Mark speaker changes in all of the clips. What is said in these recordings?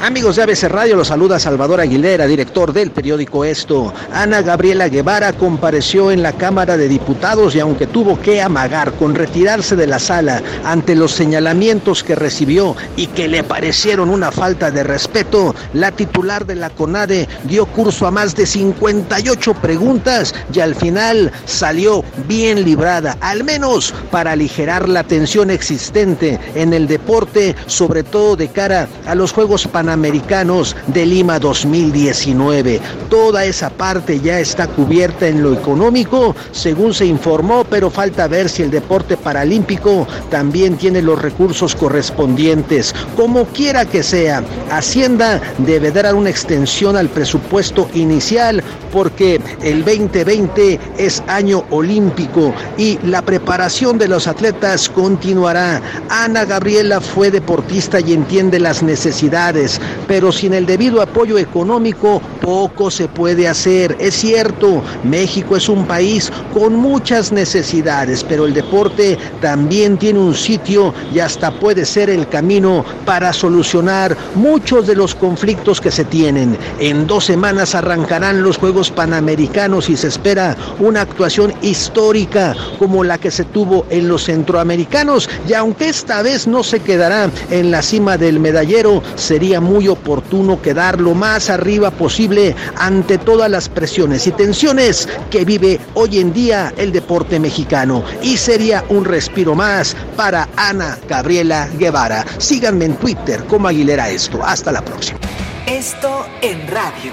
Speaker 1: Amigos de ABC Radio, los saluda Salvador Aguilera, director del periódico Esto. Ana Gabriela Guevara compareció en la Cámara de Diputados y aunque tuvo que amagar con retirarse de la sala ante los señalamientos que recibió y que le parecieron una falta de respeto, la titular de la CONADE dio curso a más de 58 preguntas y al final salió bien librada, al menos para aligerar la tensión existente en el deporte, sobre todo de cara a los Juegos Panamericanos Panamericanos de Lima 2019. Toda esa parte ya está cubierta en lo económico, según se informó, pero falta ver si el deporte paralímpico también tiene los recursos correspondientes. Como quiera que sea, Hacienda debe dar una extensión al presupuesto inicial porque el 2020 es año olímpico y la preparación de los atletas continuará. Ana Gabriela fue deportista y entiende las necesidades pero sin el debido apoyo económico poco se puede hacer. Es cierto, México es un país con muchas necesidades, pero el deporte también tiene un sitio y hasta puede ser el camino para solucionar muchos de los conflictos que se tienen. En dos semanas arrancarán los Juegos Panamericanos y se espera una actuación histórica como la que se tuvo en los centroamericanos y aunque esta vez no se quedará en la cima del medallero, sería muy oportuno quedar lo más arriba posible ante todas las presiones y tensiones que vive hoy en día el deporte mexicano. Y sería un respiro más para Ana Gabriela Guevara. Síganme en Twitter como Aguilera Esto. Hasta la próxima.
Speaker 2: Esto en radio.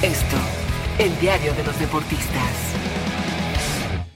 Speaker 2: Esto, el diario de los deportistas.